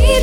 leave